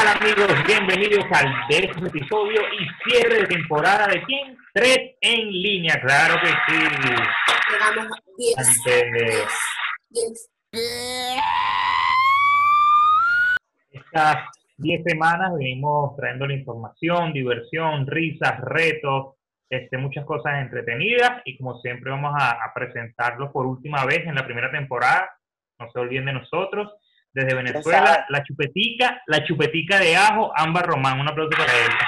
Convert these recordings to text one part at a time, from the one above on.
tal amigos? Bienvenidos al décimo episodio y cierre de temporada de quién? Tres en línea, claro que sí. Llegamos a 10. Ante 10. estas 10 semanas venimos trayendo la información, diversión, risas, retos, este, muchas cosas entretenidas y como siempre vamos a, a presentarlos por última vez en la primera temporada. No se olviden de nosotros. Desde Venezuela, la chupetica, la chupetica de ajo, Ámbar Román. Un aplauso para ella.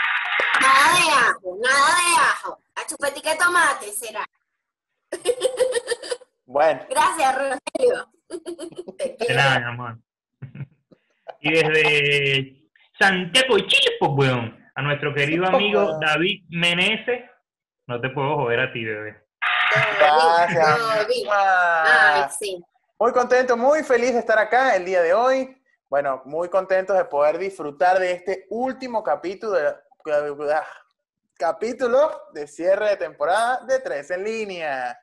Nada de ajo, nada de ajo. La chupetica de tomate será. Bueno, Gracias, Rogelio. De nada, mi amor. Y desde Santiago de Chile, pues, weón, a nuestro querido amigo. David Meneses. No te puedo joder a ti, bebé. gracias. Ah, Ay, sí. Muy contento, muy feliz de estar acá el día de hoy. Bueno, muy contentos de poder disfrutar de este último capítulo de, ah, capítulo de cierre de temporada de Tres en línea.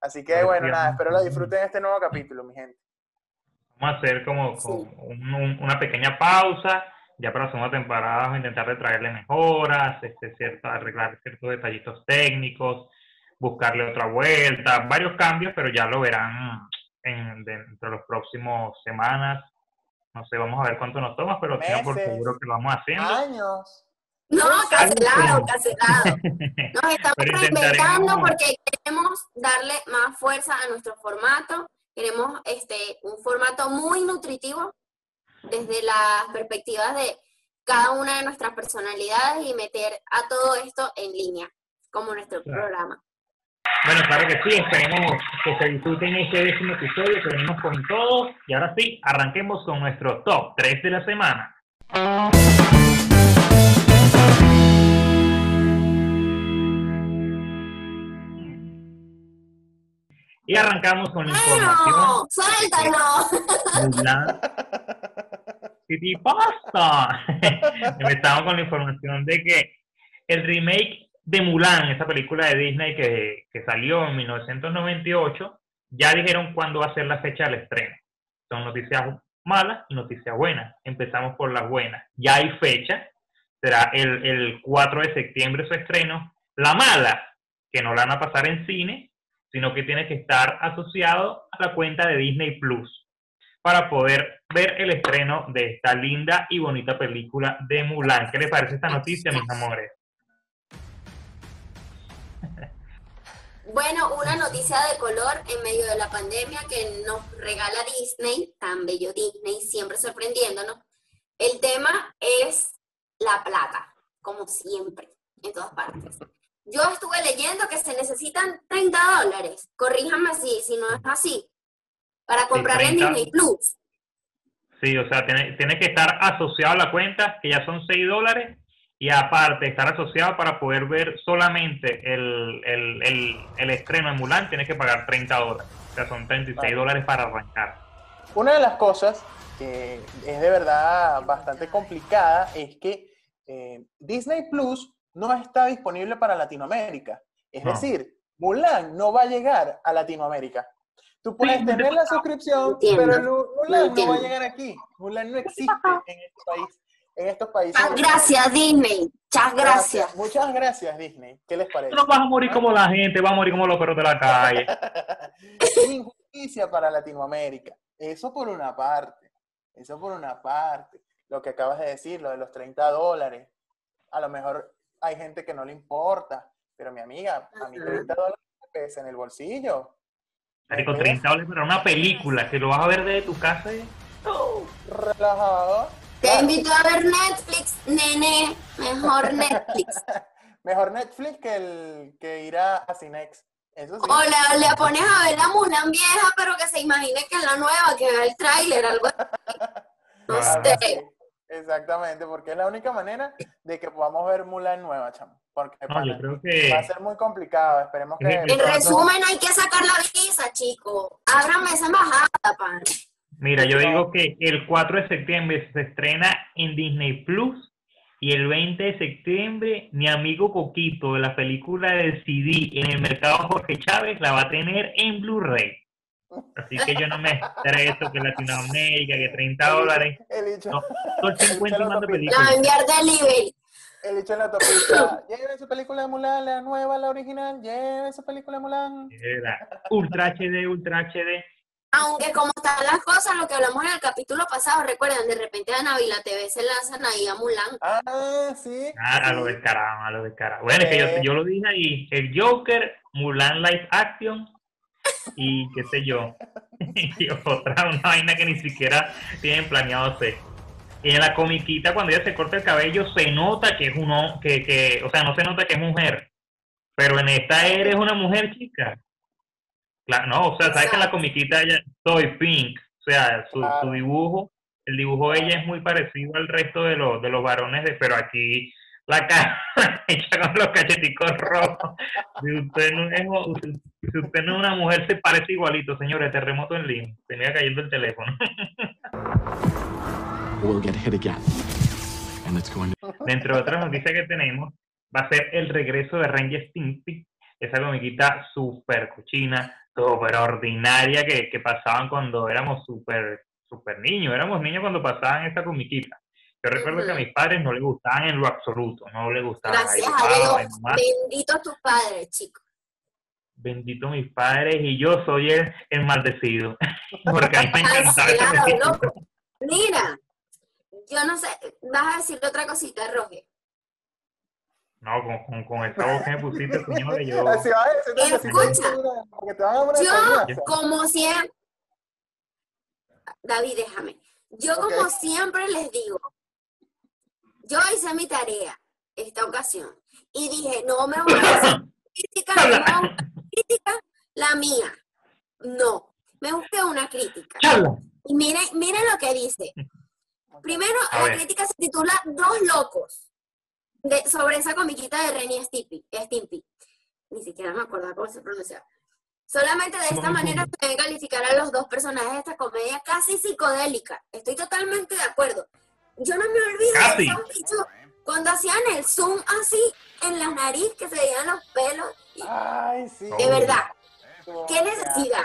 Así que bueno, nada, espero lo disfruten este nuevo capítulo, mi gente. Vamos a hacer como, Sí. como un- un- una pequeña pausa. Ya para la segunda temporada vamos a intentar de traerle mejoras, este, cierto, arreglar ciertos detallitos técnicos, buscarle otra vuelta, varios cambios, pero ya lo verán en, dentro de los próximos semanas. No sé, vamos a ver cuánto nos toma, pero tengan por seguro que lo vamos haciendo. Años. No, cancelado, cancelado. Nos estamos reinventando porque queremos darle más fuerza a nuestro formato. Queremos este, un formato muy nutritivo desde las perspectivas de cada una de nuestras personalidades y meter a todo esto en línea, como nuestro Claro. programa. Bueno, claro que sí, esperemos que se disfruten este décimo episodio, que venimos con todo. Y ahora sí, arranquemos con nuestro top 3 de la semana. Y arrancamos con la información. ¡Bueno! ¡Suéltalo! Mulan. ¿Qué te pasa? Empezamos con la información de que el remake de Mulan, esa película de Disney que, que salió en 1998, ya dijeron cuándo va a ser la fecha del estreno. Son noticias malas y noticias buenas. Empezamos por las buenas. Ya hay fecha, será el, el 4 de septiembre su estreno. La mala, que no la van a pasar en cine, sino que tiene que estar asociado a la cuenta de Disney Plus para poder ver el estreno de esta linda y bonita película de Mulan. ¿Qué les parece esta noticia, mis amores? Bueno, una noticia de color en medio de la pandemia que nos regala Disney, tan bello Disney, siempre sorprendiéndonos. El tema es la plata, como siempre, en todas partes. Yo estuve leyendo que se necesitan 30 dólares, corríjame si, si no es así, para comprar en 30. Disney Plus. Sí, o sea, tiene, tiene que estar asociado a la cuenta, que ya son 6 dólares, y aparte estar asociado para poder ver solamente el, el, el, el estreno de Mulan, tienes que pagar 30 dólares. O sea, son 36 Vale. dólares para arrancar. Una de las cosas que es de verdad bastante complicada es que eh, Disney Plus no está disponible para Latinoamérica. Es No. decir, Mulan no va a llegar a Latinoamérica. Tú puedes Sí, tener la suscripción, Entiendo. pero Mulan no va a llegar aquí. Mulan no existe en este país. En estos países. Muchas gracias, Disney. Muchas gracias. Muchas gracias, Disney. ¿Qué les parece? No vas a morir como la gente, vas a morir como los perros de la calle. Injusticia para Latinoamérica. Eso por una parte. Eso por una parte. Lo que acabas de decir, lo de los 30 dólares. A lo mejor hay gente que no le importa. Pero mi amiga, a mí Ajá. 30 dólares me pesa en el bolsillo. Marico, pesa 30 dólares para una película que lo vas a ver desde tu casa. y- Relajado. Te Claro, invito a ver Netflix, nene. Mejor Netflix. mejor Netflix que, el, que ir a, a Cinex. Eso sí. O le, le pones a ver la Mulan vieja, pero que se imagine que es la nueva, que vea el tráiler, algo así. No Claro. Sé. Exactamente, porque es la única manera de que podamos ver Mulan nueva, chamo. Porque No, pana, yo creo va a que ser muy complicado. Esperemos que. En Pronto. resumen, hay que sacar la visa, chicos. Ábrame esa embajada, pan. Mira, yo digo que el 4 de septiembre se estrena en Disney Plus y el 20 de septiembre mi amigo Coquito de la película de CD en el mercado Jorge Chávez la va a tener en Blu-ray. Así que yo no me estreso que Latinoamérica, que 30 dólares. El hecho, No, el 50 y mando La películas. a enviar delivery. el hecho en la autopista. Lleve su película de Mulan, la nueva, la original. Lleve su película de Mulan. Ultra HD, Ultra HD. Aunque como están las cosas, lo que hablamos en el capítulo pasado, recuerdan, de repente a Navila TV se lanzan ahí a Mulan. Ah, sí. Ah, a lo descarado, a lo descarado. Bueno, es que yo, Eh. yo lo dije ahí, el Joker, Mulan Live Action y qué sé yo. y otra, una vaina que ni siquiera tienen planeado hacer. Y en la comiquita, cuando ella se corta el cabello, se nota que es uno, que, que, o sea, no se nota que es mujer. Pero en esta eres una mujer chica. Claro, no, o sea, sabes que la comiquita ella, soy pink, o sea, su, dibujo, el dibujo de ella es muy parecido al resto de los, de los varones, de, pero aquí la cara hecha con los cacheticos rojos. Si usted no es, si usted no es una mujer, se parece igualito, señores, terremoto en Lima. Tenía cayendo el teléfono. We'll get hit again. And it's going to Dentro de otras noticias que tenemos, va a ser el regreso de Ranger Stimpy, esa comiquita súper cochina, súper ordinaria que, que pasaban cuando éramos súper super niños. Éramos niños cuando pasaban esta comiquita. Yo recuerdo que a mis padres no les gustaban en lo absoluto, no les gustaban. Gracias Ahí a Dios. mamá, Benditos tus padres, chicos. Bendito mis padres y yo soy el, el maldecido. Porque a mí me encantaba claro, loco. Mira, yo no sé, vas a decir otra cosita, Roge. No, con, con, con esa voz que me pusiste, señores, yo... A decir, decir, Escucha. Porque te van a poner Yo, como siempre, David, déjame. Yo como siempre les digo, yo hice mi tarea esta ocasión y dije, no me voy a hacer crítica, no me voy a buscar crítica, la mía. No, me busqué una crítica. Y miren, miren lo que dice. Primero, la crítica se titula Dos locos de, sobre esa comiquita de Renny Stimpy, Stimpy. Ni siquiera me acordaba cómo se pronunciaba. Solamente de esta manera debe calificar a los dos personajes de esta comedia casi psicodélica. Estoy totalmente de acuerdo. Yo no me olvido Casi. de esos bichos cuando hacían el zoom así en la nariz, que se veían los pelos. y- Ay, sí. de verdad, Oh, qué necesidad.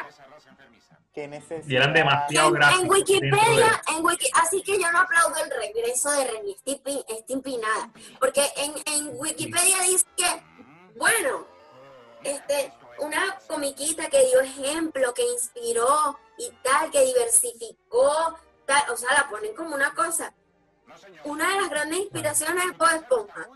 Y eran demasiado En, gráficos. en de- Wikipedia, en Wiki, así que yo no aplaudo el regreso de Stimpy, Stimpy nada, porque en, en Wikipedia dice que, bueno, este, una comiquita que dio ejemplo, que inspiró y tal, que diversificó, tal, o sea, la ponen como una cosa. Una de las grandes inspiraciones es Bob Esponja.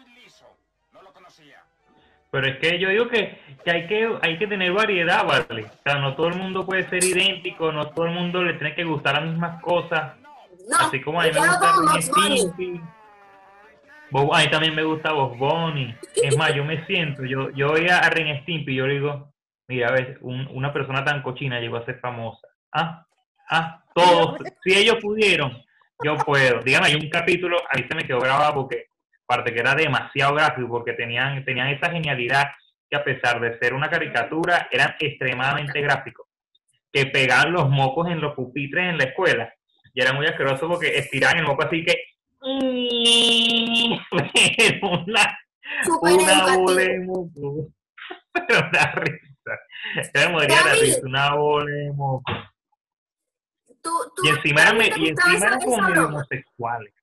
Pero es que yo digo que, que hay que hay que tener variedad, ¿vale? O sea, no todo el mundo puede ser idéntico, no todo el mundo le tiene que gustar las mismas cosas. No, Así como a mí me gusta. Stimpy. Bob- a mí también me gusta Bob Bunny. Es más, yo me siento, yo, yo voy a Ren Stimpy y yo le digo, mira, a ver, un- una persona tan cochina llegó a ser famosa. Ah, ah, todos, si ellos pudieron, yo puedo. Dígame, hay un capítulo, a mí se me quedó grabado porque, aparte que era demasiado gráfico, porque tenían, tenían esa genialidad que a pesar de ser una caricatura, eran extremadamente gráficos. Que pegaban los mocos en los pupitres en la escuela. Y era muy asqueroso porque estiraban el moco así que... Una, una bola de moco. Pero da risa. Yo me de David. risa, una bola de moco. Tú- tú- Y encima eran, ¿te me- y encima eran como homosexuales.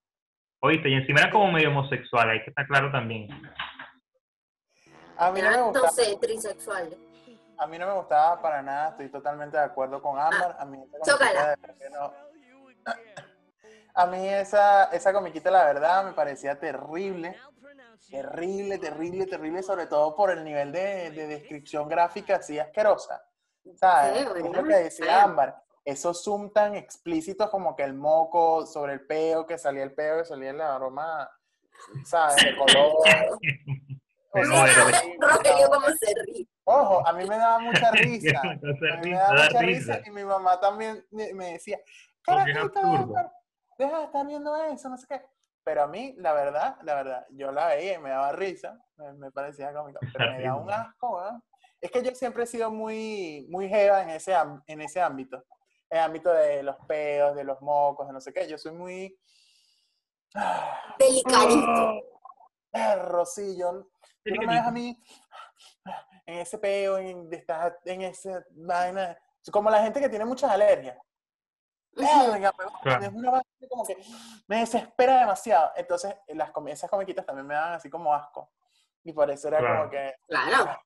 Oíste, y encima eran como medio homosexuales, hay que estar claro también. A mí no me gustaba. trisexuales. A mí no me gustaba para nada, estoy totalmente de acuerdo con Ámbar. A mí esa no- A mí esa, esa comiquita, la verdad, me parecía terrible. Terrible, terrible, terrible, sobre todo por el nivel de, de descripción gráfica así asquerosa. ¿Sabes? Sí, es lo que decía. Ámbar. Esos zoom tan explícitos como que el moco sobre el peo, que salía el peo, que salía la aroma, ¿sabes? De color. O Me sea, muero. horrible, Rogelio, ¿cómo se ríe? Ojo, a mí me daba mucha risa. A mí me daba da mucha risa. y mi mamá también me decía, carajito, deja, de estar viendo eso, no sé qué. Pero a mí, la verdad, la verdad, yo la veía y me daba risa, me, me parecía cómico, pero me da un asco, ¿verdad? Es que yo siempre he sido muy, muy jeva en ese, en ese ámbito, el ámbito de los peos, de los mocos, de no sé qué. Yo soy muy... Delicadito. perro, sí, yo, tú no me ves a mí en ese peo, en, estar en esa vaina como la gente que tiene muchas alergias. Verga, huevón, Claro. Es una vaina como que me desespera demasiado. Entonces, las, esas comiquitas también me dan así como asco. Y por eso era Claro. como que Claro,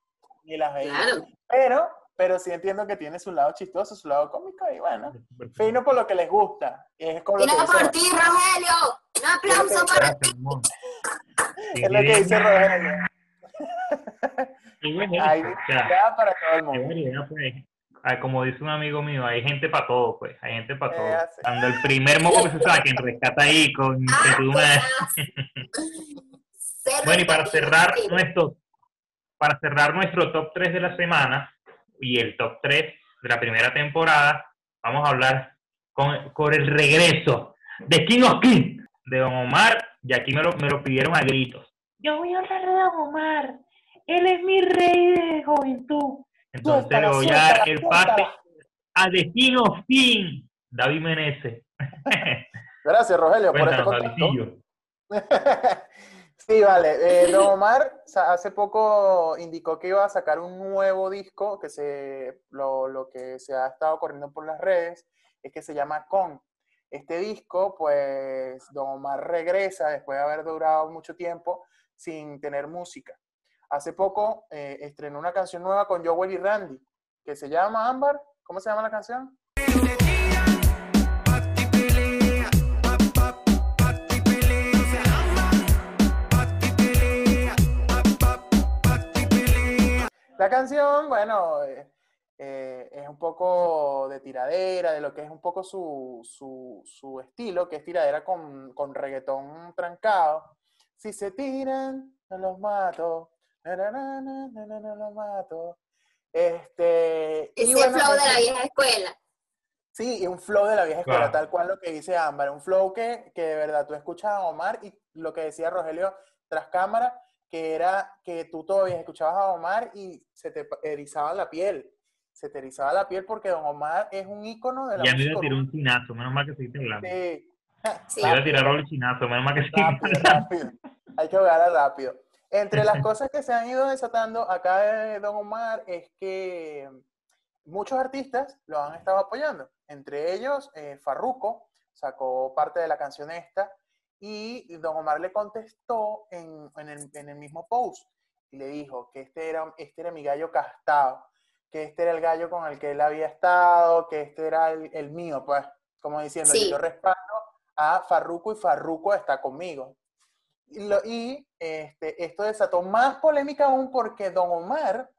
ni las veía. claro. Pero, pero sí entiendo que tiene su lado chistoso, su lado cómico y bueno, fino por lo que les gusta. Y es lo que dice, por ti, Rogelio. Un aplauso para amor. es lo que dice Rogelio. Hay variedad para todo el mundo. pues. Ah, Como dice un amigo mío, hay gente para todo, pues. Hay gente para todo. Cuando el primer moco que se saquen, rescata ahí con Ah. Ser Bueno, y para cerrar nuestro, para cerrar nuestro top 3 de la semana y el top 3 de la primera temporada, vamos a hablar con, con el regreso de King of King, de Don Omar, y aquí me lo, me lo pidieron a gritos. Yo voy a hablar de Don Omar, él es mi rey de juventud. Entonces le Suéltala, voy a dar el pase a The King of King, David Menezes. Gracias, Rogelio, por este Cuéntanos, contacto. Sí, vale. Eh, Don Omar hace poco indicó que iba a sacar un nuevo disco que se, lo, lo que se ha estado corriendo por las redes es que se llama Con. Este disco, pues, Don Omar regresa después de haber durado mucho tiempo sin tener música. Hace poco eh, estrenó una canción nueva con Joel y Randy que se llama Ámbar. ¿Cómo se llama la canción? La canción, bueno, eh, eh, es un poco de tiradera, de lo que es un poco su, su, su estilo, que es tiradera con, con reggaetón trancado. Si se tiran, no los mato. Na, na, na, na, na, na, no los mato. Este, y Ese bueno, flow de la vieja escuela. Sí, y un flow de la vieja escuela, Claro. tal cual lo que dice Ámbar, un flow que, que de verdad tú escuchas a Omar y lo que decía Rogelio tras cámara, que era que tú todavía escuchabas a Omar y se te erizaba la piel, se te erizaba la piel porque Don Omar es un ícono de la Ya me iba a tirar un chinazo, menos mal que seguiste hablando. Sí. Sí. Me iba a tirar el chinazo, menos mal que seguiste Rápido, rápido. Hay que jugar rápido. Entre las cosas que se han ido desatando acá de Don Omar es que muchos artistas lo han estado apoyando. Entre ellos, eh, Farruko sacó parte de la canción esta y Don Omar le contestó en, en el, en el mismo post y le dijo que este era, este era mi gallo castado, que este era el gallo con el que él había estado, que este era el, el mío, pues, como diciendo, Sí. yo respaldo a Farruko y Farruko está conmigo. Y, lo- y, este, esto desató más polémica aún porque Don Omar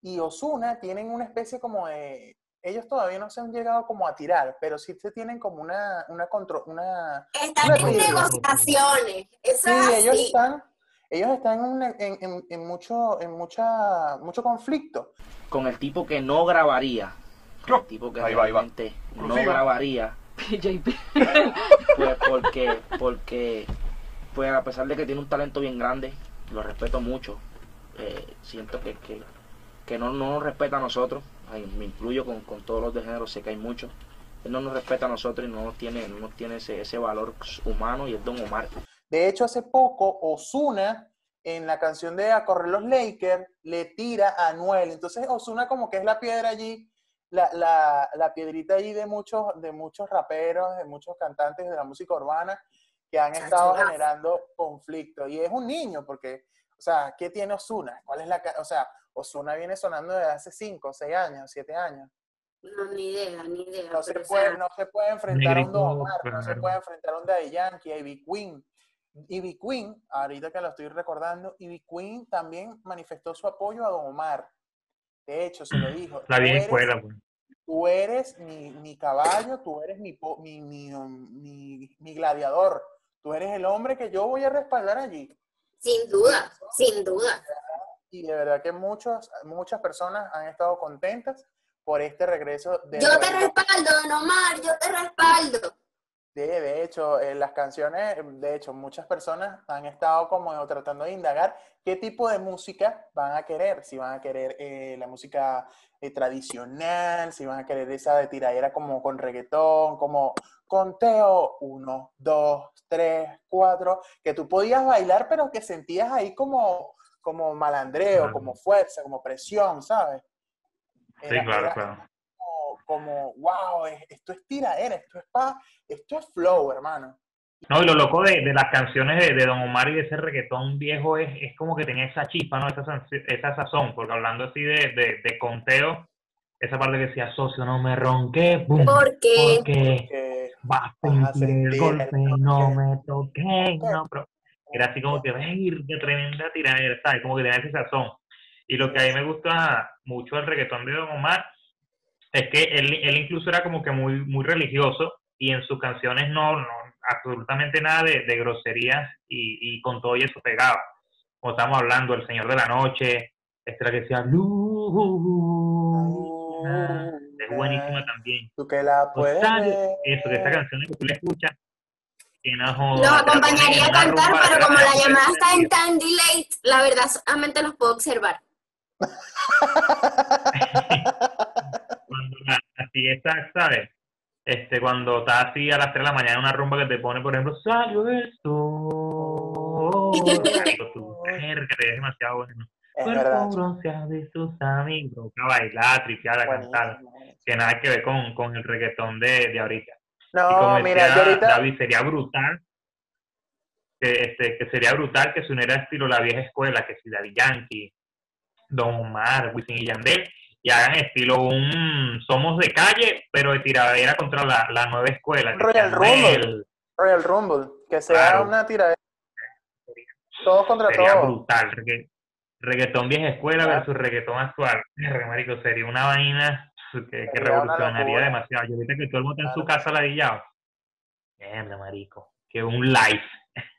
y Osuna tienen una especie como de... Ellos todavía no se han llegado como a tirar, pero sí se tienen como una... una, contro- una Están Una en negociaciones. Eso sí, es ellos están, ellos están en, en, en- en mucho, en mucha, mucho conflicto. con el tipo que no grabaría. El tipo que Ahí va, ahí va. realmente no grabaría. Pues porque, porque, pues a pesar de que tiene un talento bien grande, lo respeto mucho. eh, siento que, que, que no, no nos respeta a nosotros. Me incluyo con, con todos los de género, sé que hay muchos. Él no nos respeta a nosotros y no nos tiene, no nos tiene ese, ese valor humano y es Don Omar. De hecho, hace poco, Osuna, en la canción de A Correr los Lakers, le tira a Anuel. Entonces, Osuna como que es la piedra allí, la, la, la piedrita allí de muchos, de muchos raperos, de muchos cantantes de la música urbana que han estado generando conflicto. Y es un niño, porque, o sea, ¿qué tiene Osuna? ¿Cuál es la, o sea, Osuna viene sonando desde hace 5, 6 años, 7 años. No, ni idea, ni idea. No se, puede, sea, no se puede enfrentar a un Don Omar, no se puede enfrentar a un Daddy Yankee, a Ivy Queen. Ivy Queen, ahorita que lo estoy recordando, Ivy Queen también manifestó su apoyo a Don Omar. De hecho, se lo dijo. La "Tú vieja eres- escuela, pues. Tú eres mi, mi caballo, tú eres mi, po- mi, mi, mi- mi gladiador. Tú eres el hombre que yo voy a respaldar allí. Sin duda, sin duda. Y de verdad que muchos, muchas personas han estado contentas por este regreso de... Yo te respaldo, Don Omar, yo te respaldo. De, de hecho, en las canciones, de hecho, muchas personas han estado como tratando de indagar qué tipo de música van a querer, si van a querer eh, la música eh, tradicional, si van a querer esa de tiradera como con reggaetón, como conteo, uno, dos, tres, cuatro, que tú podías bailar, pero que sentías ahí como, como malandreo, Claro. como fuerza, como presión, ¿sabes? Sí, claro, era- claro. como, como, wow, es- esto es tiradera, esto es pa, esto es flow, hermano. No, y lo loco de, de las canciones de, de Don Omar y de ese reggaetón viejo es, es como que tenía esa chispa, ¿no? Esa, sazón, porque hablando así de, de, de conteo, esa parte que decía, socio, no me ronqué, boom, Porque porque Que, vas a sentir el golpe, el no me toqué, no, pero era así como que, ¡ay, qué tremenda tiradera! ¿sabes? Como que tenía ese sazón. Y lo que a mí me gusta mucho del reggaetón de Don Omar es que él, él incluso era como que muy, muy religioso y en sus canciones no, no absolutamente nada de, de groserías y, y con todo y eso pegaba. Como estamos hablando, El Señor de la Noche, esta que decía, Luna, es buenísima también. Tú que la puedes eso, que esta canción que tú la escuchas, que no joda, los te la acompañaría a cantar, rumba, pero te como la llamada está en time delay, la verdad solamente los puedo observar. cuando la, así está, ¿sabes? Este, cuando estás así a las 3 de la mañana en una rumba que te pone, por ejemplo, salió el sol. Marico, tú, verga, es demasiado bueno. es verdad. y sus amigos, a bailar, tripear, a cantar, que nada que ver con, con el reggaetón de, de ahorita. Y No, como mira, decía yo ahorita. David, sería brutal que, este, que sería brutal que se uniera estilo la vieja escuela, que si Daddy Yankee, Don Omar, Wisin y Yandel, y hagan estilo un Somos de calle, pero de tiradera contra la, la nueva escuela. Royal Rumble. Noel, Royal Rumble, que sea Claro. una tiradera. Todos contra Sería todos. brutal. regga- reggaetón vieja escuela Claro. versus reggaetón actual. Marico, sería una vaina que, que revolucionaría demasiado. Yo ahorita que todo el mundo está en su casa ladillado. Mierda, marico. Que un live.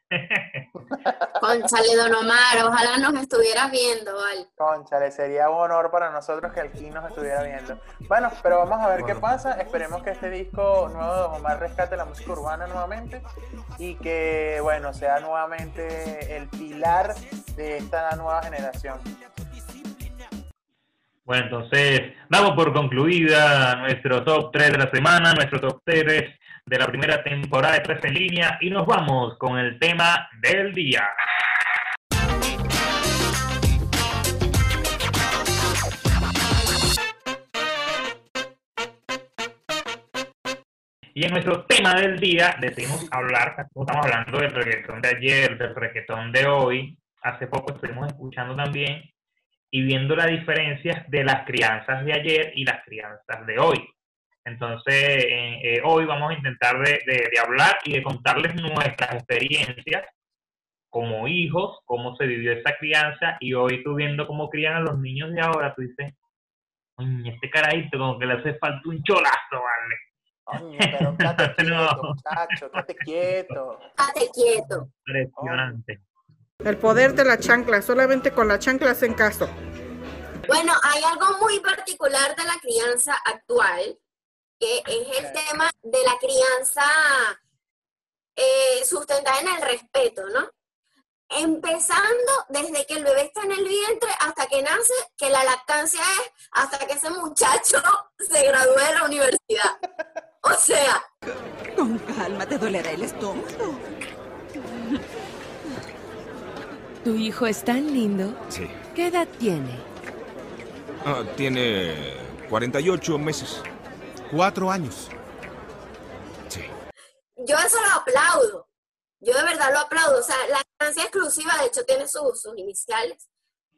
Conchale, Don Omar, ojalá nos estuvieras viendo, ¿vale? Conchale, sería un honor para nosotros que aquí nos estuviera viendo. Bueno, pero vamos a ver qué Bueno. pasa. Esperemos que este disco nuevo de Don Omar rescate la música urbana nuevamente y que, bueno, sea nuevamente el pilar de esta nueva generación. Bueno, entonces damos por concluida nuestro top 3 de la semana, nuestro top 3 de la primera temporada de 3 en línea y nos vamos con el tema del día. Y en nuestro tema del día decidimos hablar, estamos hablando del reggaetón de ayer, del reggaetón de hoy. Hace poco estuvimos escuchando también y viendo las diferencias de las crianzas de ayer y las crianzas de hoy. Entonces, eh, eh, hoy vamos a intentar de, de- de hablar y de contarles nuestras experiencias como hijos, cómo se vivió esa crianza y hoy tú viendo cómo crían a los niños de ahora, tú dices, "Coño, este carajito como que le hace falta un cholazo, ¿vale? Coño, pero quieto, No. muchacho, quieto. Estate quieto. Impresionante. El poder de la chancla, solamente con la chancla hacen caso. Bueno, hay algo muy particular de la crianza actual, que es el tema de la crianza eh, sustentada en el respeto, ¿no? Empezando desde que el bebé está en el vientre hasta que nace, que la lactancia es hasta que ese muchacho se gradúe de la universidad. O sea, Con calma, te dolerá el estómago. Tu hijo es tan lindo. Sí. ¿Qué edad tiene? Ah, tiene 48 meses. Cuatro años. Sí. yo eso lo aplaudo. Yo de verdad lo aplaudo. O sea, la lactancia exclusiva, de hecho, tiene sus, sus iniciales.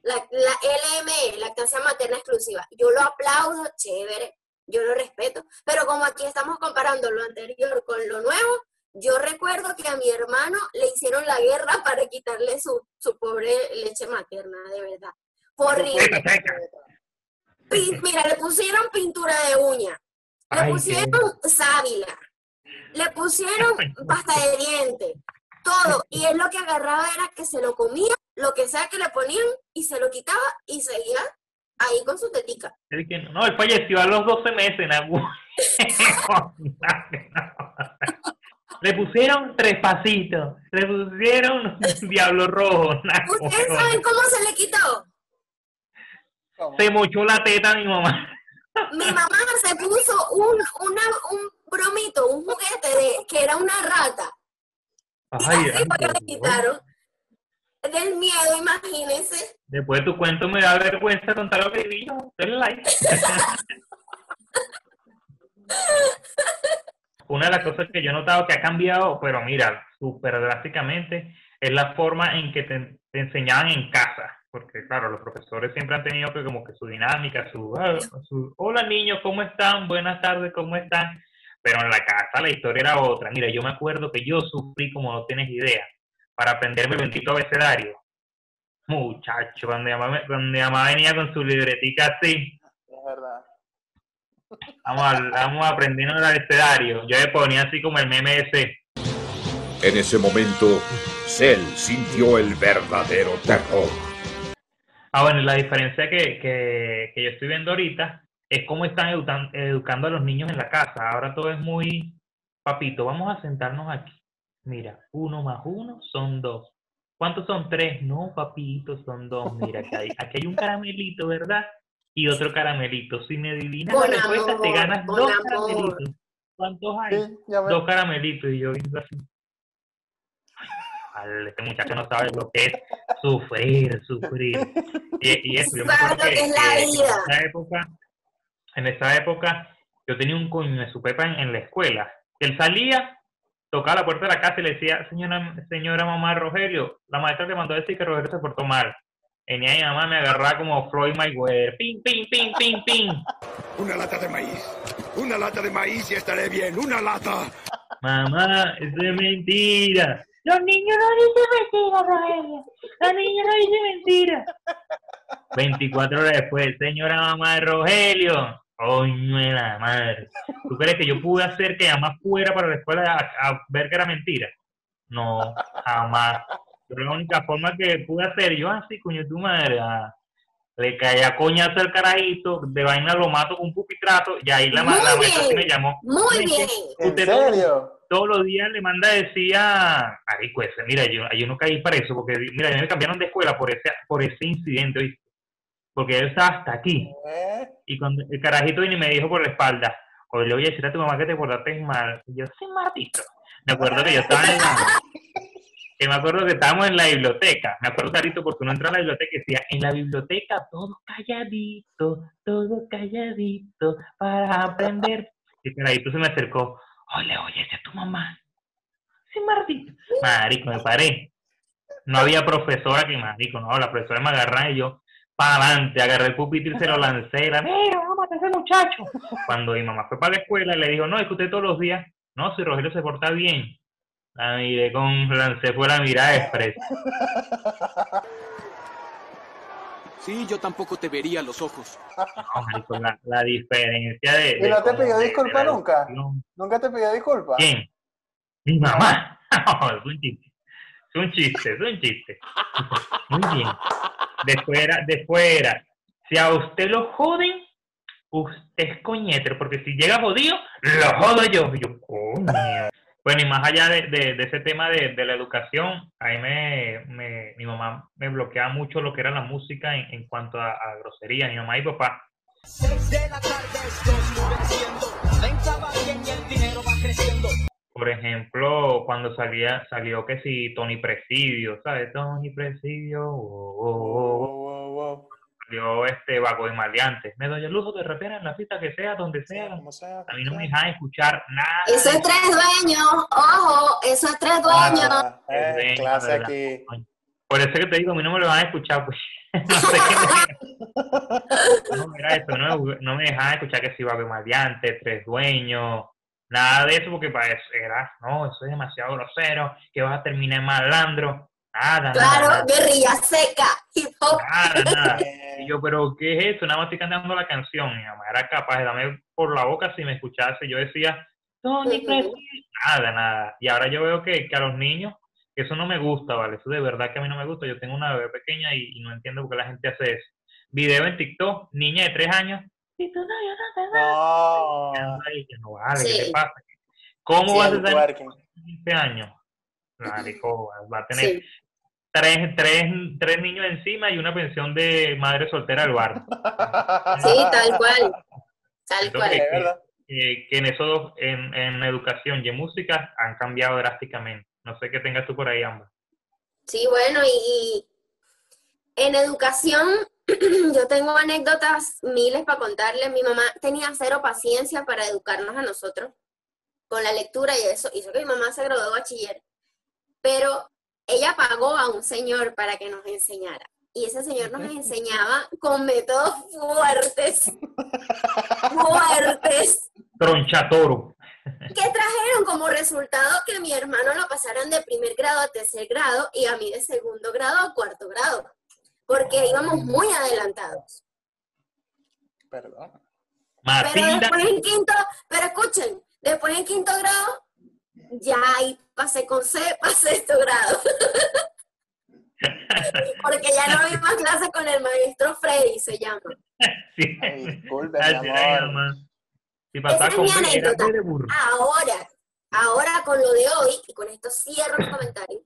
La, la LME, lactancia materna exclusiva. Yo lo aplaudo, chévere. Yo lo respeto. Pero como aquí estamos comparando lo anterior con lo nuevo, yo recuerdo que a mi hermano le hicieron la guerra para quitarle su, su pobre leche materna, de verdad. Horrible. Mira, le pusieron pintura de uña, le Ay, qué- pusieron sábila, le pusieron pasta de diente, todo. Y él lo que agarraba era que se lo comía, lo que sea que le ponían, y se lo quitaba y seguía ahí con su tetica. No, él falleció a los 12 meses en agua. Le pusieron tres pasitos, le pusieron un diablo rojo. ¿Ustedes cosa. saben cómo se le quitó? ¿Cómo? Se mochó la teta a mi mamá. Mi mamá se puso un, una, un bromito, un juguete de, que era una rata. Y Ay, así ay, fue que le Dios. quitaron. Del miedo, imagínense. Después de tu cuento me da vergüenza contar lo que viví yo. Denle like. Una de las cosas que yo he notado que ha cambiado, pero mira, súper drásticamente, es la forma en que te, enseñaban en casa. Porque, claro, los profesores siempre han tenido que como que su dinámica, su, ah, su, hola niños, ¿cómo están? Buenas tardes, ¿cómo están? Pero en la casa la historia era otra. Mira, yo me acuerdo que yo sufrí como no tienes idea para aprenderme el bendito abecedario. Muchacho, cuando mi mamá venía con su libretica así, Es verdad. Vamos, a- vamos aprendiendo el abecedario. Yo le ponía así como el meme ese. En ese momento, Cell sintió el verdadero terror. Ah, bueno, la diferencia que, que, que yo estoy viendo ahorita es cómo están educan- educando a los niños en la casa. Ahora todo es muy, papito, vamos a sentarnos aquí. Mira, uno más uno son dos. ¿Cuántos son tres? No, papito, son dos. Mira, aquí hay, aquí hay un caramelito, ¿verdad? Y otro caramelito. Si me adivinas Con la respuesta, te ganas dos amor. caramelitos. ¿Cuántos hay? Sí, ya me- Dos caramelitos. Y yo viendo así. Este muchacho no sabe lo que es sufrir, sufrir. Y, y eso, yo me acuerdo lo que es la vida. en esa época, en esa época, yo tenía un coño de su pepa en, en la escuela. que Él salía, tocaba la puerta de la casa y le decía, señora, señora mamá Rogelio, la maestra le mandó a decir que Rogelio se portó mal. Venía mi mamá, me agarraba como Floyd Mayweather. Ping, ping, ping, ping, ping. Una lata de maíz. Una lata de maíz y estaré bien. Una lata. Mamá, eso es mentira. Los niños no dicen mentira, Rogelio. Los niños no dicen mentira. 24 horas después, señora mamá de Rogelio. Coño de la madre. ¿Tú crees que yo pude hacer que mamá fuera para la escuela a, a ver que era mentira? No, jamás. Pero la única forma que pude hacer, yo así, coño de tu madre, ah, le caía coñazo al carajito, de vaina lo mato con un pupitrato, y ahí la, Muy la maestra sí bien. me llamó. Muy "Ay, bien. ¿En Usted todo- serio? todos los días le manda decía, marico, ese, mira, yo, yo no caí para eso, porque mira, a mí me cambiaron de escuela por ese, por ese incidente, ¿oíste? porque él estaba hasta aquí, ¿Eh? y cuando el carajito vino y me dijo por la espalda, oye, le voy a decir a tu mamá que te portaste mal, y yo, sí, maldito, me acuerdo que yo estaba en la, que me acuerdo que estábamos en la biblioteca, me acuerdo clarito porque uno entra a la biblioteca y decía, en la biblioteca todo calladito, todo calladito, para aprender, y el se me acercó, oye, oye, esa es tu mamá, sí, maldito, marico, me paré, no había profesora que marico, no, la profesora me agarraba y yo, para adelante, agarré el pupitre y se lo lancé, la, mira, vamos a ese muchacho. Cuando mi mamá fue para la escuela, le dijo, no, es todos los días, no, si Rogelio se porta bien. La miré con, lancé fue la mirada express. Sí, yo tampoco te vería los ojos. No, la, la diferencia de... ¿Y de no te pidió de- de disculpa nunca? ¿Nunca te pidió disculpas? ¿Quién? Mi mamá. No, es un chiste. Es un chiste, es un chiste. Muy bien. De fuera, de fuera. Si a usted lo joden, usted es coñeter, porque si llega jodido, lo jodo yo. Yo, coño. Bueno, y más allá de, de- de ese tema de, de la educación, ahí me, me- mi mamá me bloqueaba mucho lo que era la música en, en cuanto a, a grosería, mi mamá y papá. Por ejemplo, cuando salía, salió que si Tony Presidio, ¿sabes? Tony Presidio, oh, oh, oh, salió este vago de maleantes. Me doy el lujo de rapear en la fiesta que sea, donde sea. Como sea, A mí no me dejan escuchar nada. Eso es tres dueños. Ojo, eso es tres dueños. Ah, eh, clase aquí. Por eso que te digo, a mí no me lo van a escuchar, pues. no sé qué me No, mira no, me- no me dejan escuchar que si vago de maleantes, tres dueños, nada de eso, porque para eso era, no, eso es demasiado grosero, que vas a terminar malandro. Nada, nada, Claro, nada. guerrilla seca, hip hop. Nada, nada. Y yo, pero ¿qué es eso? Nada más estoy cantando la canción. Mi mamá era capaz de darme por la boca si me escuchase. Yo decía, Tony Ujú. Presidio. Nada, nada. Y ahora yo veo que, que a los niños, que eso no me gusta, ¿vale? Eso de verdad que a mí no me gusta. Yo tengo una bebé pequeña y, y no entiendo por qué la gente hace eso. Video en TikTok, niña de tres años. Y tú no, yo no te veo. Ay, que no vale, ¿qué te pasa? ¿Cómo Sí, vas a tener twerking. 15 años? Marico, va a tener Sí. Tres, tres, tres niños encima y una pensión de madre soltera al bar. Sí, tal cual. Tal cual. que, Es verdad. que- que en eso dos, en, en educación y en música han cambiado drásticamente. No sé qué tengas tú por ahí, ambas. Sí, bueno, y, y en educación yo tengo anécdotas miles para contarle. Mi mamá tenía cero paciencia para educarnos a nosotros con la lectura y eso hizo que mi mamá se graduó de bachiller. Pero ella pagó a un señor para que nos enseñara. Y ese señor nos enseñaba con métodos fuertes, fuertes, Tronchatoro. que trajeron como resultado que mi hermano lo pasaran de primer grado a tercer grado y a mí de segundo grado a cuarto grado, porque íbamos muy adelantados. Perdón. Pero después en quinto, pero escuchen, después en quinto grado, ya ahí pasé con C para sexto grado. Porque ya no había más clases con el maestro Freddy, se llama. sí. Ay, disculpe, Así mi amor. Si Esa es con mi anécdota. Ahora, ahora con lo de hoy, y con esto cierro los comentarios,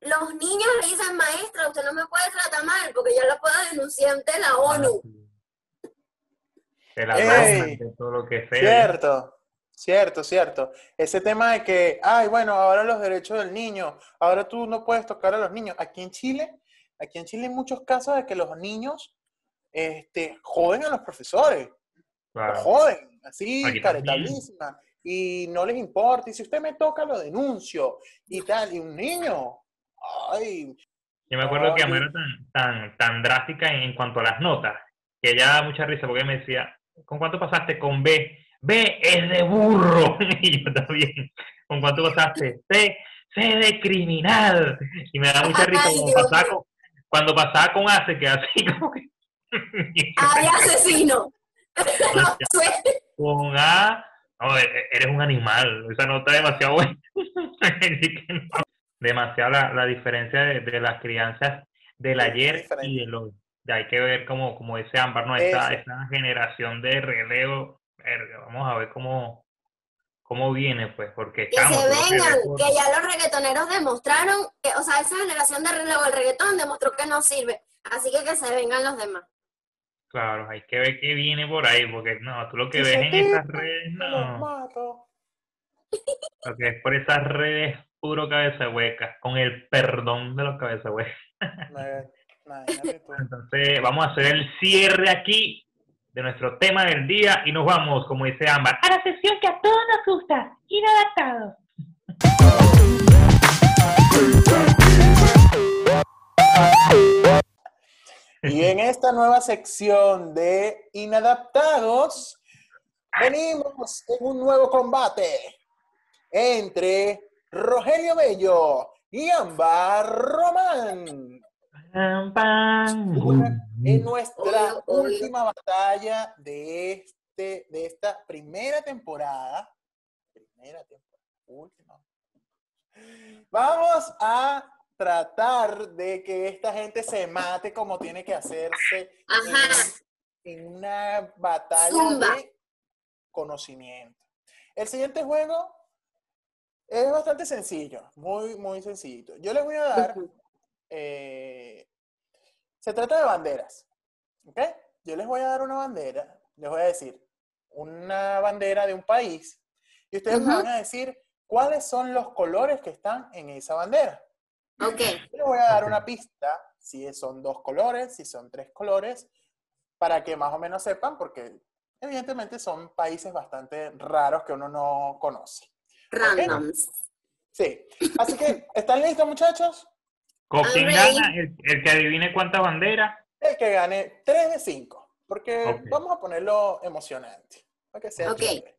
los niños le dicen, maestra, usted no me puede tratar mal, porque yo lo puedo denunciar ante la ONU. De la de todo lo que sea. Cierto, cierto, cierto. Ese tema de que, ay, bueno, ahora los derechos del niño, ahora tú no puedes tocar a los niños. Aquí en Chile, aquí en Chile hay muchos casos de que los niños este, joden a los profesores, los joden, así, Aquí caretablísima, y no les importa. Y si usted me toca, lo denuncio, y tal. Y un niño, ay, Yo me acuerdo que. Amor era tan, tan, tan drástica en, en cuanto a las notas, que ella daba mucha risa porque me decía, ¿con cuánto pasaste con B? B es de burro. Y yo también, ¿con cuánto pasaste? C, C de criminal. Y me da mucha risa Ay, cuando pasaba, con, cuando pasaba con A, se queda así como que... ¡Ay, asesino! no sé. con A, no, e- e- eres un animal. Esa nota es demasiado buena. Así que no. Demasiado la, la diferencia de, de las crianzas del ayer y del hoy. Ya hay que ver como, como ese ámbar, ¿no? Esta, Eso. esta generación de relevo. Verga, vamos a ver cómo, cómo viene, pues, porque Que estamos, se que vengan, que ya los reggaetoneros demostraron, que, o sea, esa generación de relevo del reggaetón demostró que no sirve. Así que que se vengan los demás. Claro, hay que ver qué viene por ahí, porque no, tú lo que Si ves en esas redes, no. mato. Lo que es por esas redes puro cabeza hueca, con el perdón de los cabeza huecas. Entonces, vamos a hacer el cierre aquí de nuestro tema del día y nos vamos, como dice Ámbar, a la sesión que a todos nos gusta, inadaptados. Y en esta nueva sección de Inadaptados, venimos en un nuevo combate entre Rogelio Bello y Ámbar Román. Pam, pam. Una- en nuestra última batalla de, este, de esta primera temporada. Primera temporada, última. Vamos a tratar de que esta gente se mate como tiene que hacerse Ajá. en, en una batalla Zumba. de conocimiento. El siguiente juego es bastante sencillo, muy, muy sencillito. Yo les voy a dar. Eh, se trata de banderas. ¿Ok? Yo les voy a dar una bandera, les voy a decir una bandera de un país y ustedes me van a decir cuáles son los colores que están en esa bandera. Ok. Yo les voy a dar una pista si son dos colores, si son tres colores, para que más o menos sepan, porque evidentemente son países bastante raros que uno no conoce. Randoms. Sí. Así que, ¿están listos, muchachos? ¿Con gana? El, el que adivine cuántas banderas. El que gane 3 de 5, porque vamos a ponerlo emocionante, para que sea Ok. chévere.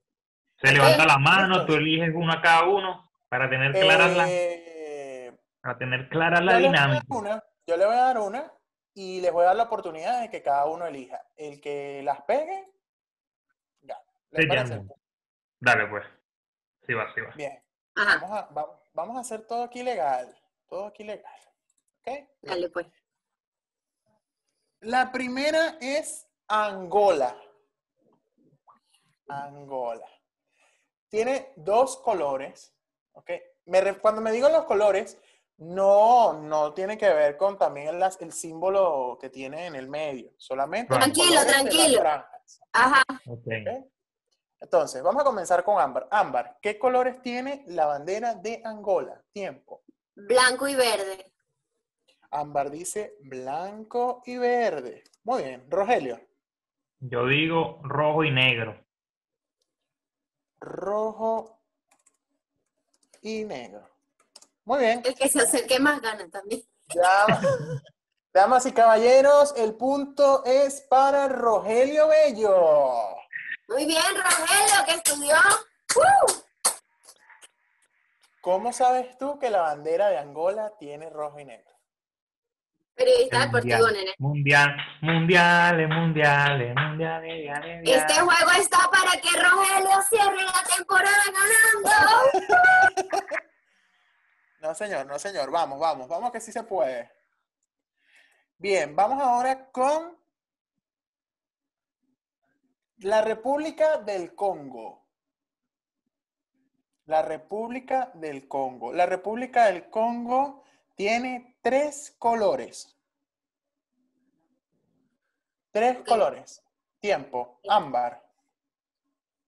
Se levanta la mano, tú eliges uno a cada uno para tener clara la, Eh, para tener clara la dinámica. una, yo le voy a dar una y les voy a dar la oportunidad de que cada uno elija. El que las pegue, gana. ¿Les Sí, ya parece? no. Dale, pues. Sí va, sí va. Bien, Ajá. vamos a, va- vamos a hacer todo aquí legal. Todo aquí legal. Dale, pues. La primera es Angola. Angola. Tiene dos colores. ¿ok? Me cuando me digo los colores, no, no tiene que ver con también el, las- el símbolo que tiene en el medio. Solamente Tranquilo, tranquilo. Ajá. Ok. ¿ok? Entonces, vamos a comenzar con Ámbar. Ámbar, ¿qué colores tiene la bandera de Angola? Tiempo. Blanco y verde. Ámbar dice blanco y verde. Muy bien. Rogelio. Yo digo rojo y negro. Rojo y negro. Muy bien. El que se acerque más gana también. Damas, damas y caballeros, el punto es para Rogelio Bello. Muy bien, Rogelio, que estudió. ¡Uh! ¿Cómo sabes tú que la bandera de Angola tiene rojo y negro? Periodista deportivo, Mundial, nene. mundial, mundiales, mundiales, mundiales, mundiales. Este juego está para que Rogelio cierre la temporada ganando. No, señor, no, señor. Vamos, vamos, vamos que sí se puede. Bien, vamos ahora con la República del Congo. La República del Congo. La República del Congo tiene tres colores. Tres colores. Tiempo. Ámbar.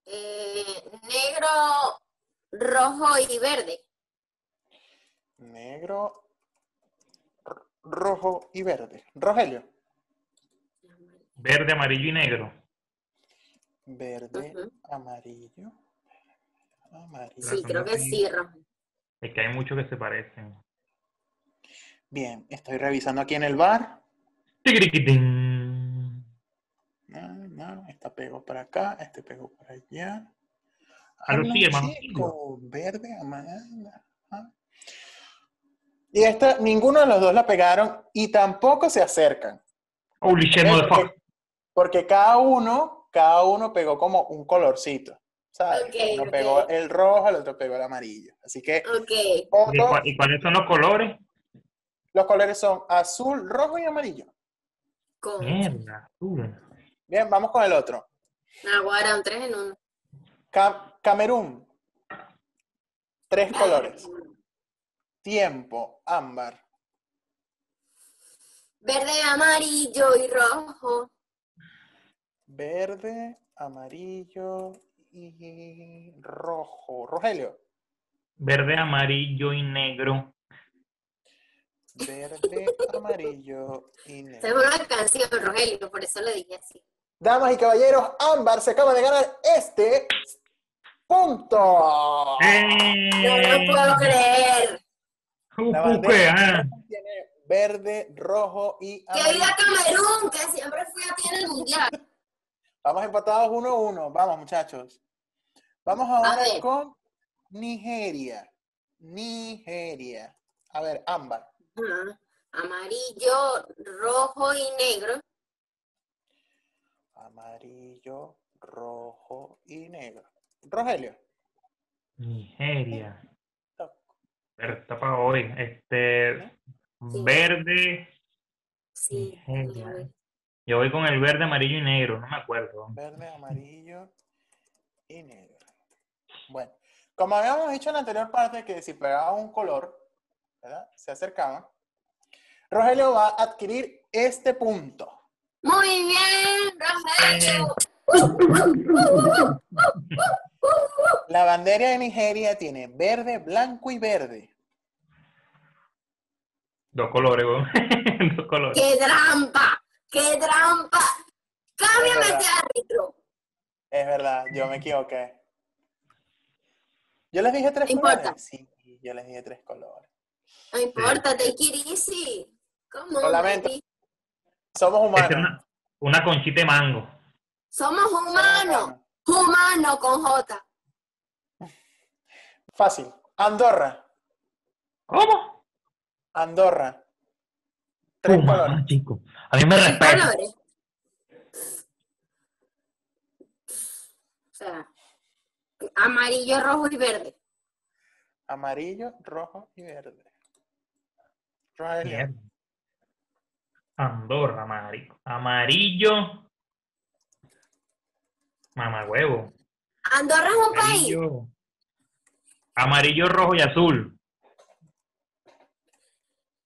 Eh, negro, rojo y verde. Negro, rojo y verde. Rogelio. Verde, amarillo y negro. Verde, amarillo. Amarillo. Sí, creo que sí, rojo. Es que hay muchos que se parecen. Bien, estoy revisando aquí en el bar. No, no, esta pegó para acá, este pegó para allá. A los chico, Verde, amarillo. ajá. Y esta, ninguno de los dos la pegaron y tampoco se acercan. Holy shit, ¿Ves? motherfucker. Porque, porque cada uno, cada uno pegó como un colorcito. ¿sabes? Ok, uno ok. pegó el rojo, el otro pegó el amarillo. Así que Ok. ¿Y, voto, cua- y cuáles son los colores? Los colores son azul, rojo y amarillo. Con Mierda, tú. Bien, vamos con el otro. Naguará, un 3 en 1. Ca- Camerún. Tres colores. Tiempo, ámbar. Verde, amarillo y rojo. Verde, amarillo y rojo. Rogelio. Verde, amarillo y negro. Verde, amarillo y negro. una canción, Rogelio, por eso lo dije así. Damas y caballeros, Ámbar se acaba de ganar este punto. No ¡Eh! lo puedo creer. La bandera. Ah, tiene verde, rojo y Que amarillo. viva Camerún, que siempre fui a ti en el mundial. Vamos empatados 1 uno. Vamos, muchachos. Vamos ahora con Nigeria. Nigeria. A ver, Ámbar. Ajá. Amarillo, rojo y negro. Amarillo, rojo y negro. Rogelio. Nigeria. Pero está para hoy. Este. Sí. Verde. Sí. Nigeria. Yo voy con el verde, amarillo y negro. No me acuerdo. Verde, amarillo y negro. Bueno, como habíamos dicho en la anterior parte, que si pegaba un color, ¿verdad? Se acercaban. Rogelio va a adquirir este punto. Muy bien, Rogelio. La bandera de Nigeria tiene verde, blanco y verde. Dos colores, weón. Dos colores. ¡Qué trampa! ¡Qué trampa! ¡Cámbiame este árbitro! Es verdad, yo me equivoqué. Yo les dije tres No importa. colores. Sí, yo les dije tres colores. No importa, take it easy. ¿Cómo? Baby? Somos es humanos. una, una conchita de mango. Somos humanos. Humano con J. Fácil. Andorra. ¿Cómo? Andorra. Tres colores. chico. A mí me ¿Qué respeta. colores? O sea, amarillo, rojo y verde. Amarillo, rojo y verde. Mierda. Andorra, marico. Amarillo. Mamagüevo. Andorra es un país. Amarillo. Amarillo, rojo y azul.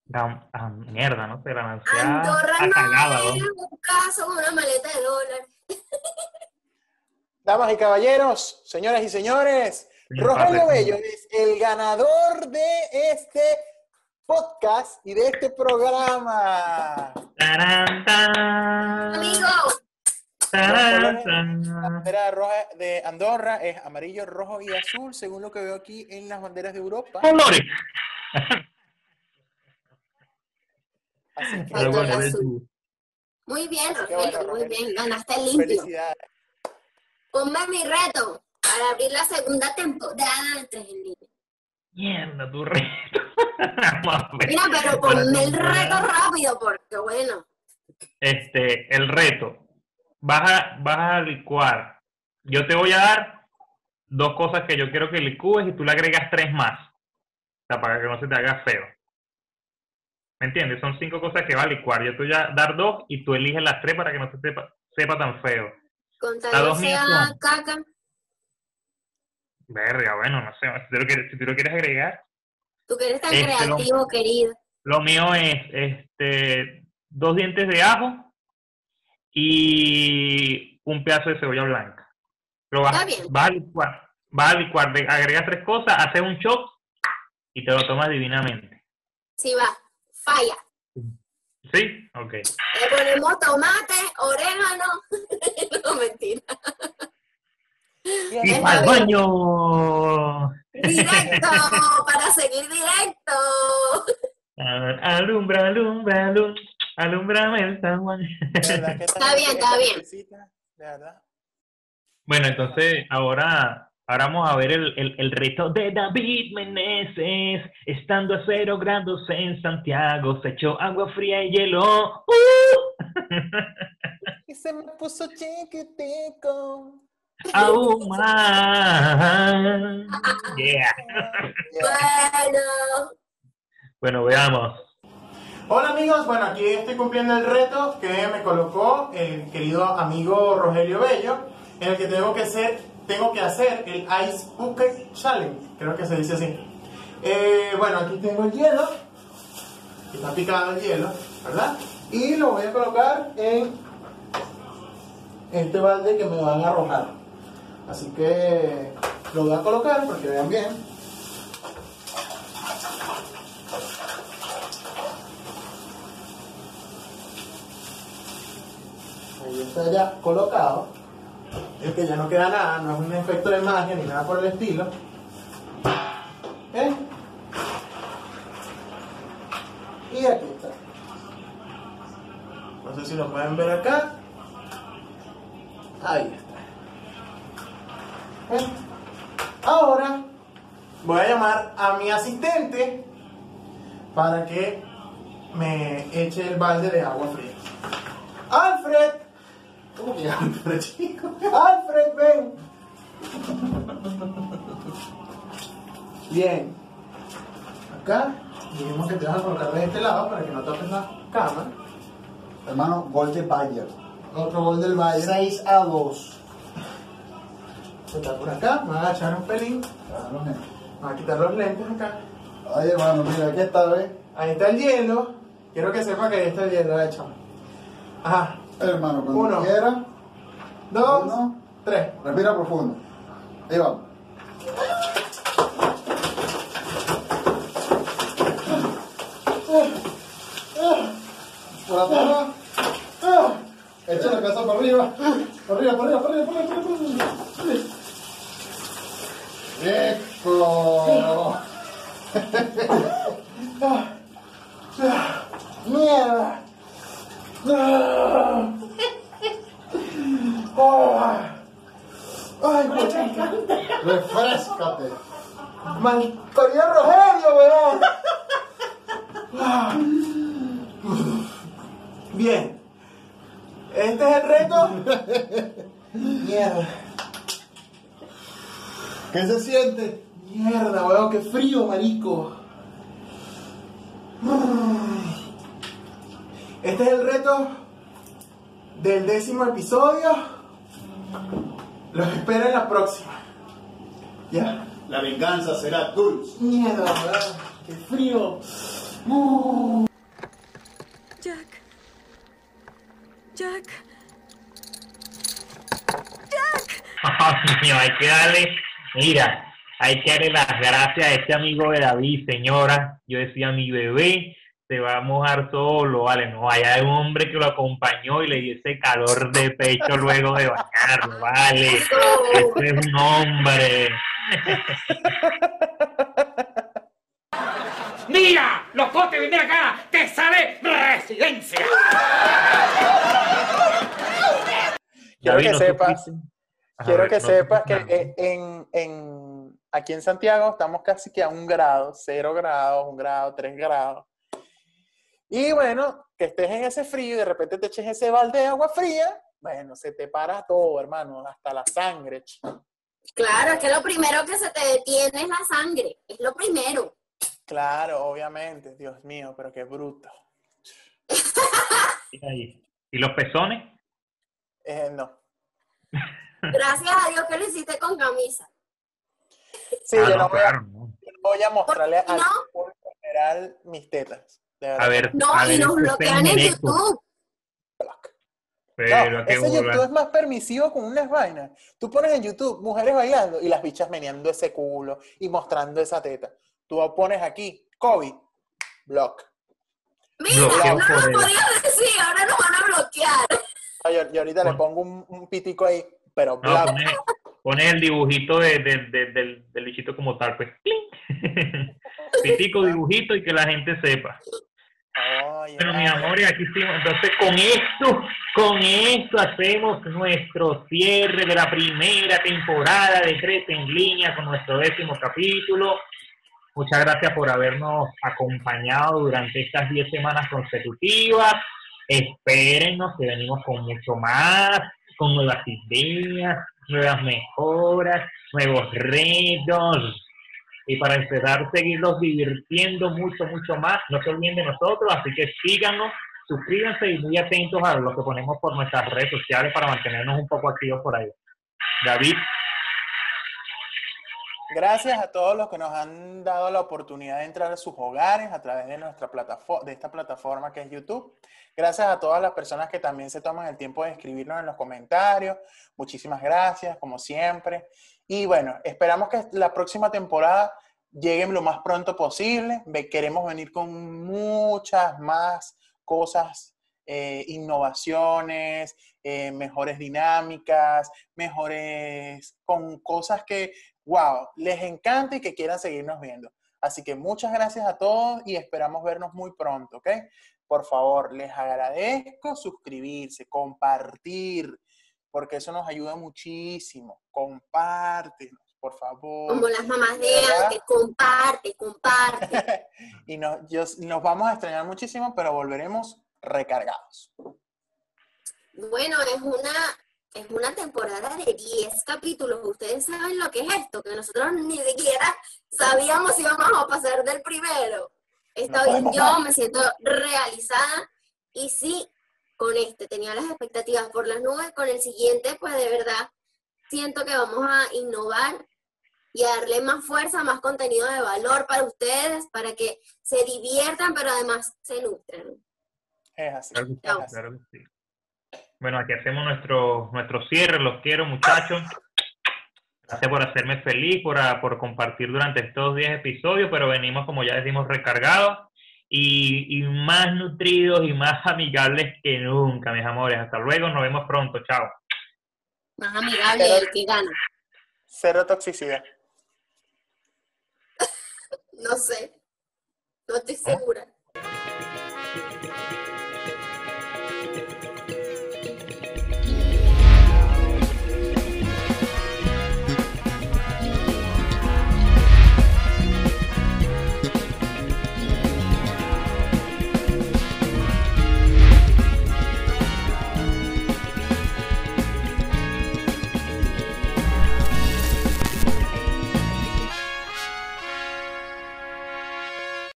Gam- ah, mierda, no sé, la Andorra está cagada, no ¿no? es un caso con una maleta de dólares. Damas y caballeros, señoras y señores, Rogelio. Bello es el ganador de este podcast y de este programa. Tarán, tarán, Amigo, tarán, Los colores tarán. La bandera roja de Andorra es amarillo, rojo y azul, según lo que veo aquí en las banderas de Europa. Colores. Así que Pero bueno, azul. muy bien, bueno, Rogelio, muy bien, ganaste limpio. felicidades. Ponme mi reto para abrir la segunda temporada de Tres en Línea. Mierda, tu reto. Mira, pero ponme el reto rápido, porque bueno, Este, el reto. Vas a, vas a licuar. Yo te voy a dar dos cosas que yo quiero que licúes y tú le agregas tres más. O sea, para que no se te haga feo. ¿Me entiendes? Son cinco cosas que va a licuar. Yo te voy a dar dos y tú eliges las tres para que no se sepa, sepa tan feo. con tal sea caca, Verga, bueno, no sé. Si tú lo quieres, si tú lo quieres agregar. Tú que eres tan Este, lo- creativo, querido. Lo mío es este dos dientes de ajo y un pedazo de cebolla blanca. Lo vas, Está bien. vas a licuar, vas a licuar, agregas tres cosas, haces un shot y te lo tomas divinamente. Sí va, falla. ¿Sí? Ok. Le ponemos tomate, orégano. no, mentira. Y Está para el bien. baño. Directo, para seguir directo. Ah, Alumbra, alumbra, alumbra, alumbrame el San Juan. Está bien, está bien. necesita, De verdad. Bueno, entonces ahora, ahora vamos a ver el, el, el reto de David Meneses. Estando a cero grados en Santiago, se echó agua fría y hielo. ¡Uh! Y se me puso chiquitico. Aún más. Yeah. Bueno, Bueno, veamos. Hola amigos, bueno aquí estoy cumpliendo el reto que me colocó el querido amigo Rogelio Bello, en el que tengo que hacer, tengo que hacer el Ice Bucket Challenge, creo que se dice así. Eh, bueno, aquí tengo el hielo, está picado el hielo, ¿verdad? Y lo voy a colocar en este balde que me van a arrojar. Así que lo voy a colocar para que vean bien. Ahí está ya colocado. Es que ya no queda nada, no es un efecto de magia ni nada por el estilo. ¿Eh? Y aquí está. No sé si lo pueden ver acá. Ahí está. ¿Eh? Ahora voy a llamar a mi asistente para que me eche el balde de agua fría. Alfred. ¿Cómo que Alfred, chico? Alfred, ven. Bien. Acá, dijimos que te vas a colocar de este lado para que no toques la cámara. Hermano, gol de Bayern. Otro gol del Valle. 6 a 2. Está por acá, me voy a agachar un pelín. Me voy a quitar los lentes acá. Ay, hermano, mira, aquí está, ¿ves? Ahí está el hielo. Quiero que sepa que ahí está el hielo hecho. Ajá. Hermano, cuando Uno. quiera. Dos. Uno. Tres. Respira profundo. Ahí vamos. Por atrás. Echa la cabeza para arriba. Para arriba, para arriba, para arriba, para arriba. Para arriba. Eco. Mierda. Ay, güey. Refrescate. Man, querido Rogelio, weón. Bien. Este es el reto. Mierda. ¿Qué se siente? Mierda, weón, qué frío, marico. Este es el reto del décimo episodio. Los espero en la próxima. Ya. La venganza será dulce. Mierda, weón. Qué frío. Jack. Jack. Ay, mío, hay que darle. Mira, hay que darle las gracias a este amigo de David, señora. Yo decía, mi bebé se va a mojar solo, vale, no, hay un hombre que lo acompañó y le dio ese calor de pecho luego de bañarlo, vale. Este es un hombre. ¡Mira! ¡Locote, ven acá! ¡Te sale residencia! Quiero que sepas, quiero que sepas que en, en, aquí en Santiago estamos casi que a un grado, cero grados, un grado, tres grados. Y bueno, que estés en ese frío y de repente te eches ese balde de agua fría, bueno, se te para todo, hermano, hasta la sangre. Claro, es que lo primero que se te detiene es la sangre, es lo primero. Claro, obviamente, Dios mío, pero qué bruto. ¿Y los pezones? Eh, no. Gracias a Dios que lo hiciste con camisa. Sí, ah, yo, no, voy a, voy a, mostrarle al público general mis tetas. A ver, no, y nos bloquean en YouTube. Pero no, ese YouTube es más permisivo con unas vainas. Tú pones en YouTube mujeres bailando y las bichas meneando ese culo y mostrando esa teta. Tú pones aquí, COVID, block. Mira, no lo podía decir, ahora nos van a bloquear. yo, ahorita le pongo un, pitico ahí, pero block. pones, el dibujito de, del, del bichito como tal, pues. pitico, dibujito y que la gente sepa. Pero mi amor, y aquí estamos. Entonces, con esto, con esto hacemos nuestro cierre de la primera temporada de Tres en Línea con nuestro décimo capítulo. Muchas gracias por habernos acompañado durante estas 10 semanas consecutivas. Espérennos que venimos con mucho más, con nuevas ideas, nuevas mejoras, nuevos retos y para empezar a seguirlos divirtiendo mucho, mucho más. No se olviden de nosotros, así que síganos, suscríbanse y muy atentos a lo que ponemos por nuestras redes sociales para mantenernos un poco activos por ahí. David. Gracias a todos los que nos han dado la oportunidad de entrar a sus hogares a través de nuestra plataforma, de esta plataforma que es YouTube. Gracias a todas las personas que también se toman el tiempo de escribirnos en los comentarios. Muchísimas gracias, como siempre. Y bueno, esperamos que la próxima temporada llegue lo más pronto posible. Queremos venir con muchas más cosas, eh, innovaciones, eh, mejores dinámicas, mejores, con cosas que, wow, les encanta y que quieran seguirnos viendo. Así que muchas gracias a todos y esperamos vernos muy pronto, ¿ok? Por favor, les agradezco suscribirse, compartir, porque eso nos ayuda muchísimo. Compártenos, por favor. Como las mamás de antes, comparte, comparte. y nos, nos vamos a extrañar muchísimo, pero volveremos recargados. Bueno, es una, es una temporada de 10 capítulos. Ustedes saben lo que es esto, que nosotros ni siquiera sabíamos si íbamos a pasar del primero. Estoy, yo me siento realizada y sí, con este tenía las expectativas por las nubes, con el siguiente, pues de verdad siento que vamos a innovar y a darle más fuerza, más contenido de valor para ustedes, para que se diviertan, pero además se nutran. Es así. Bueno, aquí hacemos nuestro, nuestro cierre, los quiero muchachos. Gracias por hacerme feliz, por, por compartir durante estos 10 episodios, pero venimos, como ya decimos, recargados y, más nutridos y más amigables que nunca, mis amores. Hasta luego, nos vemos pronto, chao. Más amigable el que gana. Cero toxicidad. no sé, no estoy segura.